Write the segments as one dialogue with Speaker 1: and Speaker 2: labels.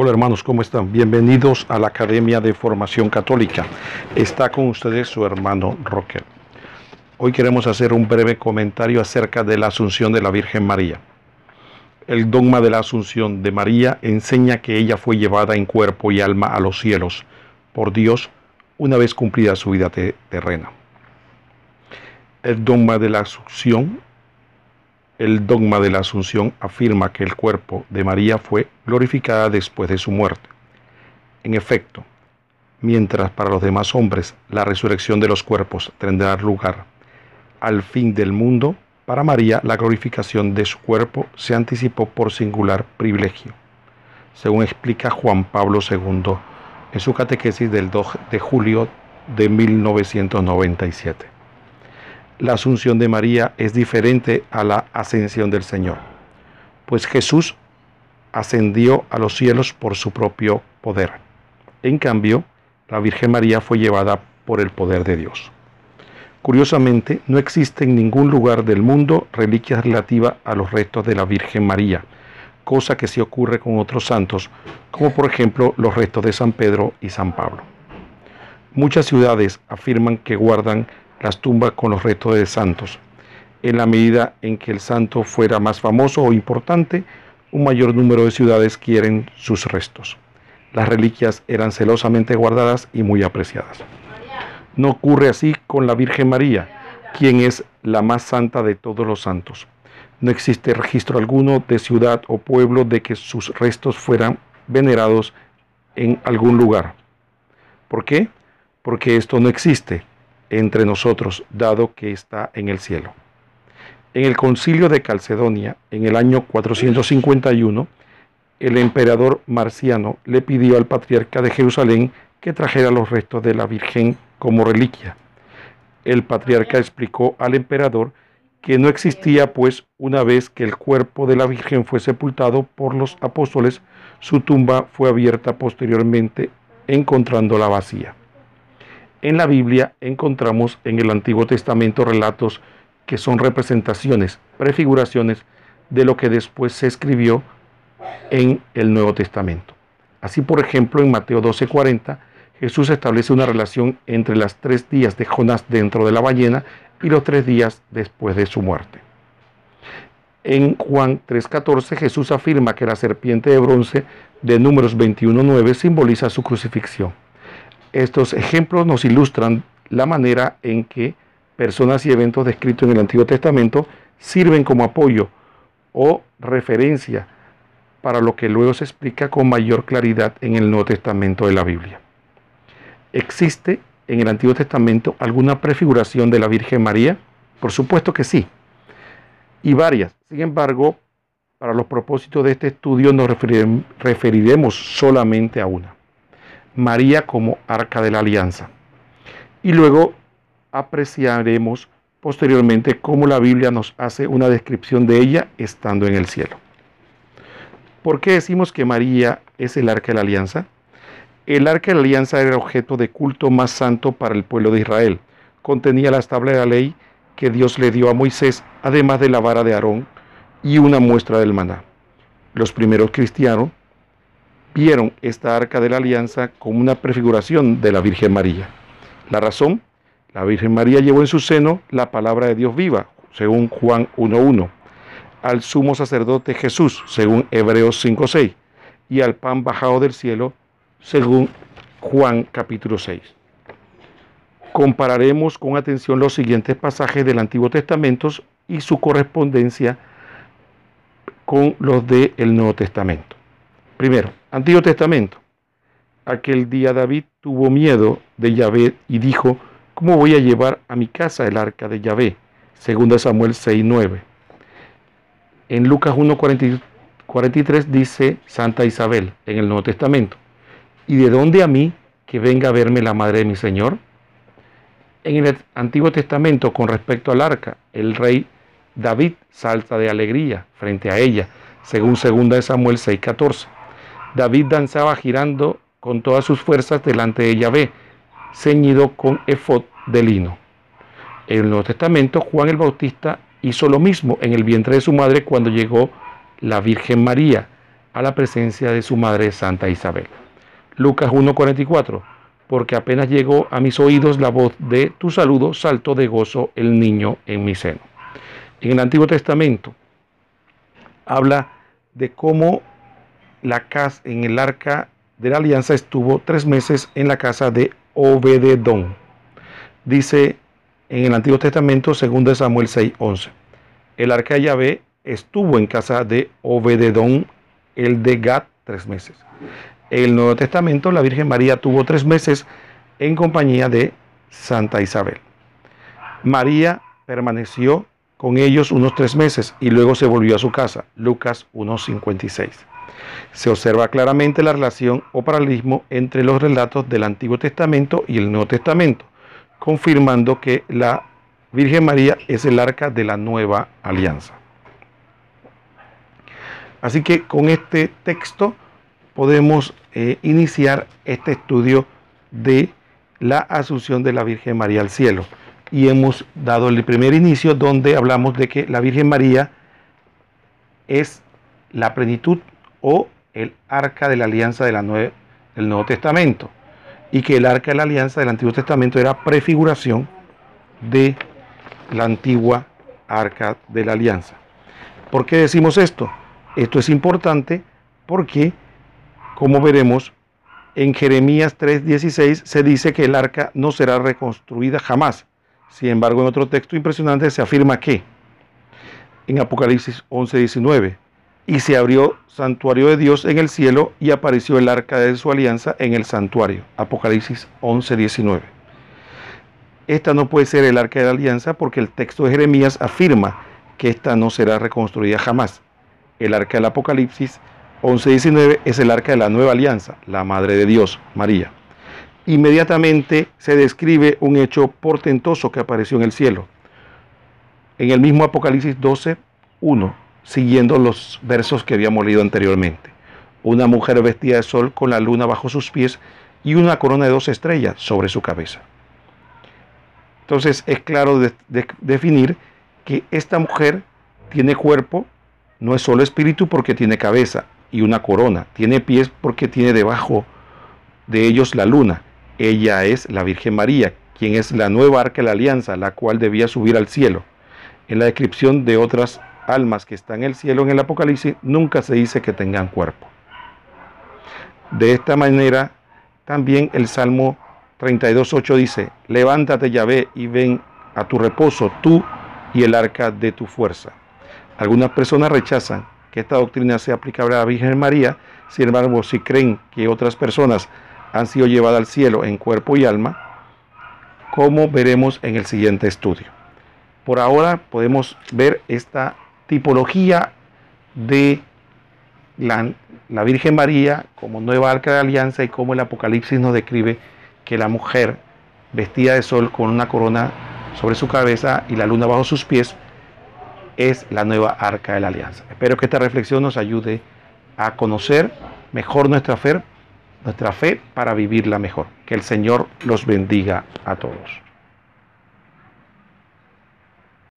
Speaker 1: Hola hermanos, ¿cómo están? Bienvenidos a la Academia de Formación Católica. Está con ustedes su hermano Rocker. Hoy queremos hacer un breve comentario acerca de la Asunción de la Virgen María. El dogma de la Asunción de María enseña que ella fue llevada en cuerpo y alma a los cielos por Dios una vez cumplida su vida terrena. El dogma de la Asunción el dogma de la Asunción afirma que el cuerpo de María fue glorificada después de su muerte. En efecto, mientras para los demás hombres la resurrección de los cuerpos tendrá lugar al fin del mundo, para María la glorificación de su cuerpo se anticipó por singular privilegio, según explica Juan Pablo II en su catequesis del 2 de julio de 1997 la asunción de María es diferente a la ascensión del Señor, pues Jesús ascendió a los cielos por su propio poder. En cambio, la Virgen María fue llevada por el poder de Dios. Curiosamente, no existe en ningún lugar del mundo reliquias relativas a los restos de la Virgen María, cosa que sí ocurre con otros santos, como por ejemplo los restos de San Pedro y San Pablo. Muchas ciudades afirman que guardan las tumbas con los restos de santos. En la medida en que el santo fuera más famoso o importante, un mayor número de ciudades quieren sus restos. Las reliquias eran celosamente guardadas y muy apreciadas. No ocurre así con la Virgen María, quien es la más santa de todos los santos. No existe registro alguno de ciudad o pueblo de que sus restos fueran venerados en algún lugar. ¿Por qué? Porque esto no existe entre nosotros, dado que está en el cielo. En el concilio de Calcedonia, en el año 451, el emperador Marciano le pidió al patriarca de Jerusalén que trajera los restos de la Virgen como reliquia. El patriarca explicó al emperador que no existía, pues una vez que el cuerpo de la Virgen fue sepultado por los apóstoles, su tumba fue abierta posteriormente, encontrándola vacía. En la Biblia encontramos en el Antiguo Testamento relatos que son representaciones, prefiguraciones de lo que después se escribió en el Nuevo Testamento. Así, por ejemplo, en Mateo 12:40, Jesús establece una relación entre las tres días de Jonás dentro de la ballena y los tres días después de su muerte. En Juan 3:14 Jesús afirma que la serpiente de bronce de números 21:9 simboliza su crucifixión. Estos ejemplos nos ilustran la manera en que personas y eventos descritos en el Antiguo Testamento sirven como apoyo o referencia para lo que luego se explica con mayor claridad en el Nuevo Testamento de la Biblia. ¿Existe en el Antiguo Testamento alguna prefiguración de la Virgen María? Por supuesto que sí, y varias. Sin embargo, para los propósitos de este estudio nos referiremos solamente a una. María como arca de la alianza. Y luego apreciaremos posteriormente cómo la Biblia nos hace una descripción de ella estando en el cielo. ¿Por qué decimos que María es el arca de la alianza? El arca de la alianza era el objeto de culto más santo para el pueblo de Israel. Contenía las tablas de la ley que Dios le dio a Moisés, además de la vara de Aarón y una muestra del maná. Los primeros cristianos esta arca de la alianza como una prefiguración de la Virgen María. La razón, la Virgen María llevó en su seno la palabra de Dios viva, según Juan 1.1, al sumo sacerdote Jesús, según Hebreos 5.6, y al pan bajado del cielo, según Juan capítulo 6. Compararemos con atención los siguientes pasajes del Antiguo Testamento y su correspondencia con los del Nuevo Testamento. Primero, Antiguo Testamento. Aquel día David tuvo miedo de Yahvé y dijo, ¿cómo voy a llevar a mi casa el arca de Yahvé? Segunda Samuel 6.9. En Lucas 1.43 dice Santa Isabel en el Nuevo Testamento. ¿Y de dónde a mí que venga a verme la madre de mi Señor? En el Antiguo Testamento, con respecto al arca, el rey David salta de alegría frente a ella, según 2 Samuel 6.14. David danzaba girando con todas sus fuerzas delante de Yahvé, ceñido con efod de lino. En el Nuevo Testamento, Juan el Bautista hizo lo mismo en el vientre de su madre cuando llegó la Virgen María a la presencia de su madre Santa Isabel. Lucas 1:44, porque apenas llegó a mis oídos la voz de tu saludo, saltó de gozo el niño en mi seno. En el Antiguo Testamento habla de cómo la casa en el arca de la alianza estuvo tres meses en la casa de Obededón. Dice en el Antiguo Testamento, 2 Samuel 6:11. El arca de Yahvé estuvo en casa de Obededón, el de Gad, tres meses. En el Nuevo Testamento, la Virgen María tuvo tres meses en compañía de Santa Isabel. María permaneció con ellos unos tres meses y luego se volvió a su casa. Lucas 1.56. Se observa claramente la relación o paralelismo entre los relatos del Antiguo Testamento y el Nuevo Testamento, confirmando que la Virgen María es el arca de la nueva alianza. Así que con este texto podemos eh, iniciar este estudio de la asunción de la Virgen María al cielo. Y hemos dado el primer inicio donde hablamos de que la Virgen María es la plenitud o el arca de la alianza del Nuevo Testamento. Y que el arca de la alianza del Antiguo Testamento era prefiguración de la antigua arca de la alianza. ¿Por qué decimos esto? Esto es importante porque, como veremos, en Jeremías 3:16 se dice que el arca no será reconstruida jamás. Sin embargo, en otro texto impresionante se afirma que, en Apocalipsis 11:19, y se abrió santuario de Dios en el cielo y apareció el arca de su alianza en el santuario. Apocalipsis 11:19. Esta no puede ser el arca de la alianza porque el texto de Jeremías afirma que esta no será reconstruida jamás el arca del Apocalipsis 11.19 es el arca de la nueva alianza, la Madre de Dios, María. Inmediatamente se describe un hecho portentoso que apareció en el cielo. En el mismo Apocalipsis 12.1, siguiendo los versos que habíamos leído anteriormente. Una mujer vestida de sol con la luna bajo sus pies y una corona de dos estrellas sobre su cabeza. Entonces es claro definir que esta mujer tiene cuerpo, no es solo espíritu porque tiene cabeza y una corona, tiene pies porque tiene debajo de ellos la luna. Ella es la Virgen María, quien es la nueva arca de la alianza, la cual debía subir al cielo. En la descripción de otras almas que están en el cielo en el Apocalipsis, nunca se dice que tengan cuerpo. De esta manera, también el Salmo 32.8 dice, levántate Yahvé y ven a tu reposo tú y el arca de tu fuerza. Algunas personas rechazan que esta doctrina sea aplicable a la Virgen María, sin embargo, si creen que otras personas han sido llevadas al cielo en cuerpo y alma, como veremos en el siguiente estudio. Por ahora podemos ver esta tipología de la, Virgen María como nueva arca de alianza y como el Apocalipsis nos describe que la mujer vestida de sol con una corona sobre su cabeza y la luna bajo sus pies es la nueva arca de la alianza. Espero que esta reflexión nos ayude a conocer mejor nuestra fe, nuestra fe para vivirla mejor. Que el Señor los bendiga a todos.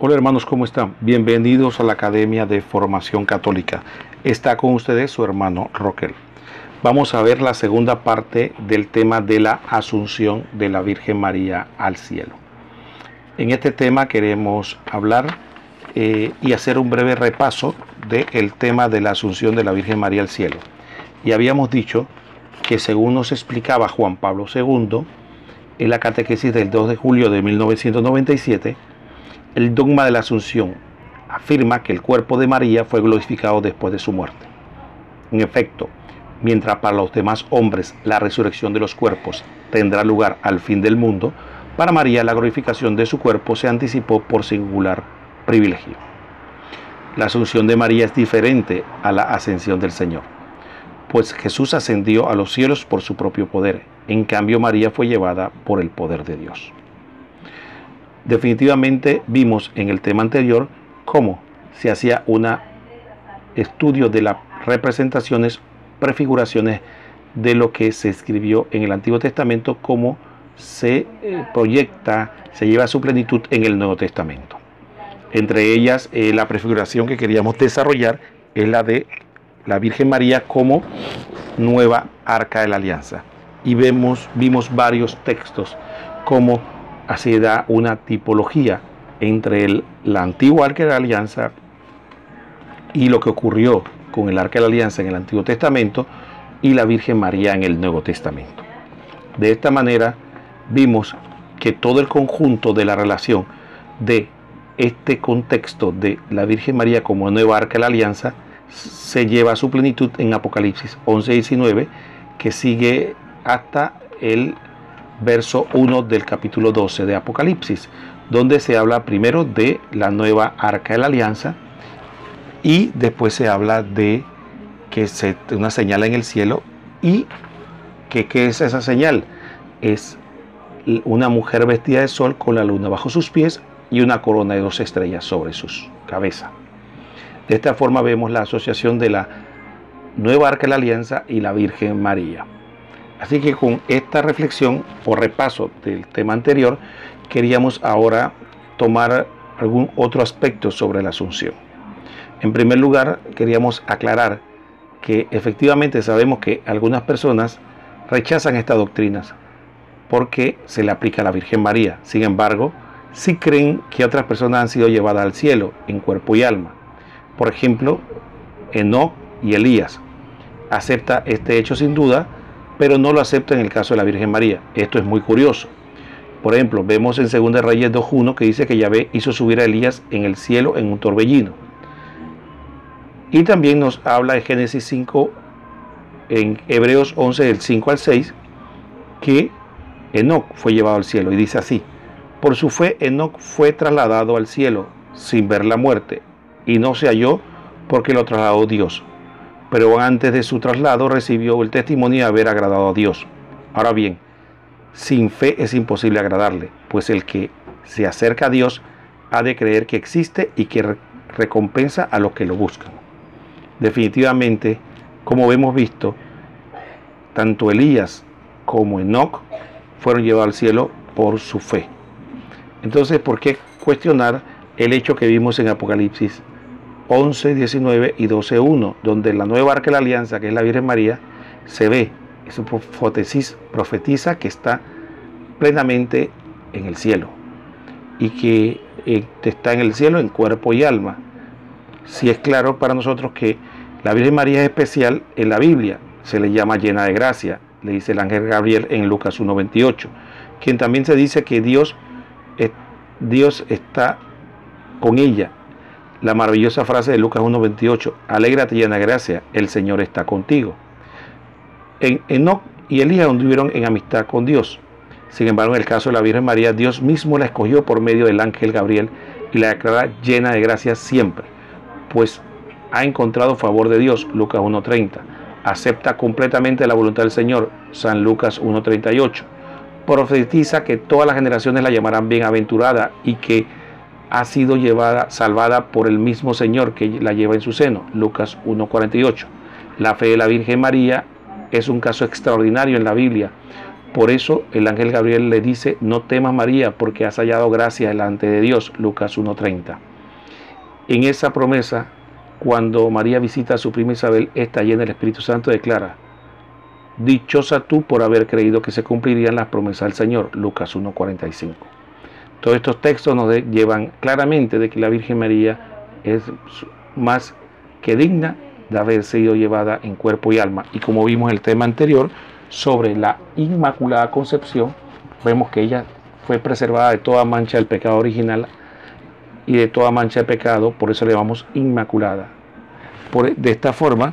Speaker 1: Hola hermanos, ¿cómo están? Bienvenidos a la Academia de Formación Católica. Está con ustedes su hermano Roquel. Vamos a ver la segunda parte del tema de la asunción de la Virgen María al cielo. En este tema queremos hablar eh, y hacer un breve repaso del tema de la asunción de la Virgen María al cielo. Y habíamos dicho que según nos explicaba Juan Pablo II, en la catequesis del 2 de julio de 1997, el dogma de la asunción afirma que el cuerpo de María fue glorificado después de su muerte. En efecto, mientras para los demás hombres la resurrección de los cuerpos tendrá lugar al fin del mundo, para María la glorificación de su cuerpo se anticipó por singular privilegio. La asunción de María es diferente a la ascensión del Señor, pues Jesús ascendió a los cielos por su propio poder, en cambio María fue llevada por el poder de Dios. Definitivamente vimos en el tema anterior cómo se hacía un estudio de las representaciones, prefiguraciones de lo que se escribió en el Antiguo Testamento, cómo se eh, proyecta, se lleva a su plenitud en el Nuevo Testamento. Entre ellas, eh, la prefiguración que queríamos desarrollar es la de la Virgen María como nueva arca de la alianza. Y vemos, vimos varios textos como así da una tipología entre el, la antigua arca de la alianza y lo que ocurrió con el arca de la alianza en el Antiguo Testamento y la Virgen María en el Nuevo Testamento. De esta manera vimos que todo el conjunto de la relación de este contexto de la Virgen María como nueva arca de la alianza se lleva a su plenitud en Apocalipsis 11 y 19 que sigue hasta el verso 1 del capítulo 12 de Apocalipsis, donde se habla primero de la nueva arca de la alianza y después se habla de que una señal en el cielo y que qué es esa señal es una mujer vestida de sol con la luna bajo sus pies y una corona de dos estrellas sobre su cabeza. De esta forma vemos la asociación de la nueva arca de la alianza y la Virgen María. Así que con esta reflexión o repaso del tema anterior, queríamos ahora tomar algún otro aspecto sobre la asunción. En primer lugar, queríamos aclarar que efectivamente sabemos que algunas personas rechazan estas doctrinas porque se le aplica a la Virgen María. Sin embargo, sí creen que otras personas han sido llevadas al cielo en cuerpo y alma. Por ejemplo, Enoch y Elías. Acepta este hecho sin duda, pero no lo acepta en el caso de la Virgen María. Esto es muy curioso. Por ejemplo, vemos en 2 Reyes 2.1 que dice que Yahvé hizo subir a Elías en el cielo en un torbellino. Y también nos habla de Génesis 5, en Hebreos 11 del 5 al 6, que Enoch fue llevado al cielo. Y dice así, por su fe Enoch fue trasladado al cielo sin ver la muerte, y no se halló porque lo trasladó Dios. Pero antes de su traslado recibió el testimonio de haber agradado a Dios. Ahora bien, sin fe es imposible agradarle, pues el que se acerca a Dios ha de creer que existe y que recompensa a los que lo buscan. Definitivamente, como hemos visto, tanto Elías como Enoch fueron llevados al cielo por su fe. Entonces, ¿por qué cuestionar el hecho que vimos en Apocalipsis 11, 19 y 12, 1, donde la nueva arca de la alianza, que es la Virgen María, se ve, eso profetiza que está plenamente en el cielo y que eh, está en el cielo en cuerpo y alma. Si es claro para nosotros que la Virgen María es especial en la Biblia, se le llama llena de gracia, le dice el ángel Gabriel en Lucas 1.28, quien también se dice que Dios, Dios está con ella. La maravillosa frase de Lucas 1.28, alégrate llena gracia, el Señor está contigo. En Enoch y Elías anduvieron en amistad con Dios. Sin embargo, en el caso de la Virgen María, Dios mismo la escogió por medio del ángel Gabriel y la declara llena de gracia siempre, pues ha encontrado favor de Dios, Lucas 1.30 acepta completamente la voluntad del Señor, San Lucas 1.38. Profetiza que todas las generaciones la llamarán bienaventurada y que ha sido llevada, salvada por el mismo Señor que la lleva en su seno, Lucas 1.48. La fe de la Virgen María es un caso extraordinario en la Biblia. Por eso el ángel Gabriel le dice, no temas María, porque has hallado gracia delante de Dios, Lucas 1.30. En esa promesa cuando María visita a su prima Isabel, está llena del Espíritu Santo, declara, Dichosa tú por haber creído que se cumplirían las promesas del Señor. Lucas 1.45. Todos estos textos nos llevan claramente de que la Virgen María es más que digna de haber sido llevada en cuerpo y alma. Y como vimos en el tema anterior sobre la Inmaculada Concepción, vemos que ella fue preservada de toda mancha del pecado original y de toda mancha de pecado, por eso le llamamos Inmaculada. Por, de esta forma,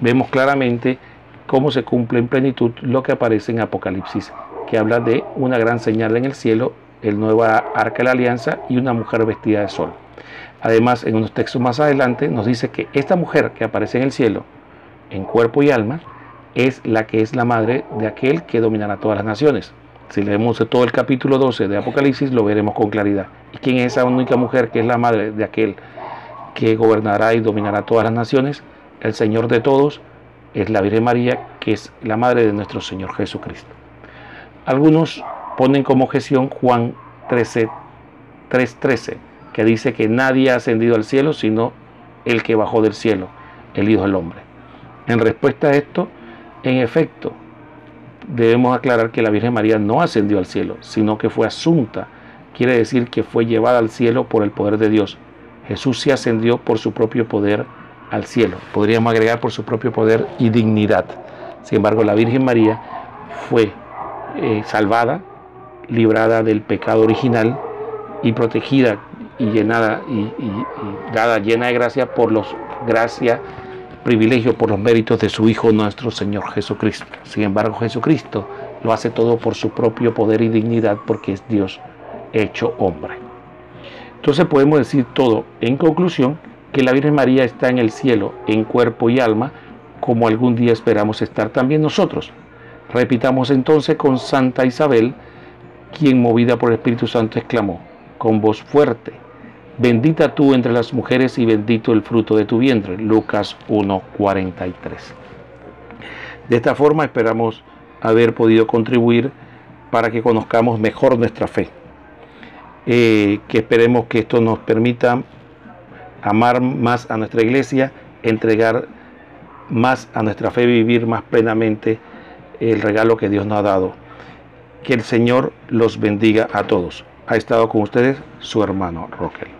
Speaker 1: vemos claramente cómo se cumple en plenitud lo que aparece en Apocalipsis, que habla de una gran señal en el cielo, el nuevo arca de la alianza y una mujer vestida de sol. Además, en unos textos más adelante nos dice que esta mujer que aparece en el cielo, en cuerpo y alma, es la que es la madre de aquel que dominará todas las naciones. Si leemos todo el capítulo 12 de Apocalipsis, lo veremos con claridad. ¿Y quién es esa única mujer que es la madre de aquel que gobernará y dominará todas las naciones? El Señor de todos es la Virgen María, que es la madre de nuestro Señor Jesucristo. Algunos ponen como objeción Juan 13, 3.13, que dice que nadie ha ascendido al cielo sino el que bajó del cielo, el Hijo del Hombre. En respuesta a esto, en efecto, debemos aclarar que la Virgen María no ascendió al cielo, sino que fue asunta. Quiere decir que fue llevada al cielo por el poder de Dios. Jesús se ascendió por su propio poder al cielo. Podríamos agregar por su propio poder y dignidad. Sin embargo, la Virgen María fue eh, salvada, librada del pecado original y protegida y llenada y, dada llena de gracia por los gracia privilegio por los méritos de su Hijo nuestro Señor Jesucristo. Sin embargo, Jesucristo lo hace todo por su propio poder y dignidad porque es Dios hecho hombre. Entonces podemos decir todo en conclusión que la Virgen María está en el cielo en cuerpo y alma como algún día esperamos estar también nosotros. Repitamos entonces con Santa Isabel, quien movida por el Espíritu Santo exclamó con voz fuerte, Bendita tú entre las mujeres y bendito el fruto de tu vientre. Lucas 1:43. De esta forma esperamos haber podido contribuir para que conozcamos mejor nuestra fe. Eh, que esperemos que esto nos permita amar más a nuestra iglesia, entregar más a nuestra fe, vivir más plenamente el regalo que Dios nos ha dado. Que el Señor los bendiga a todos. Ha estado con ustedes su hermano Roquel.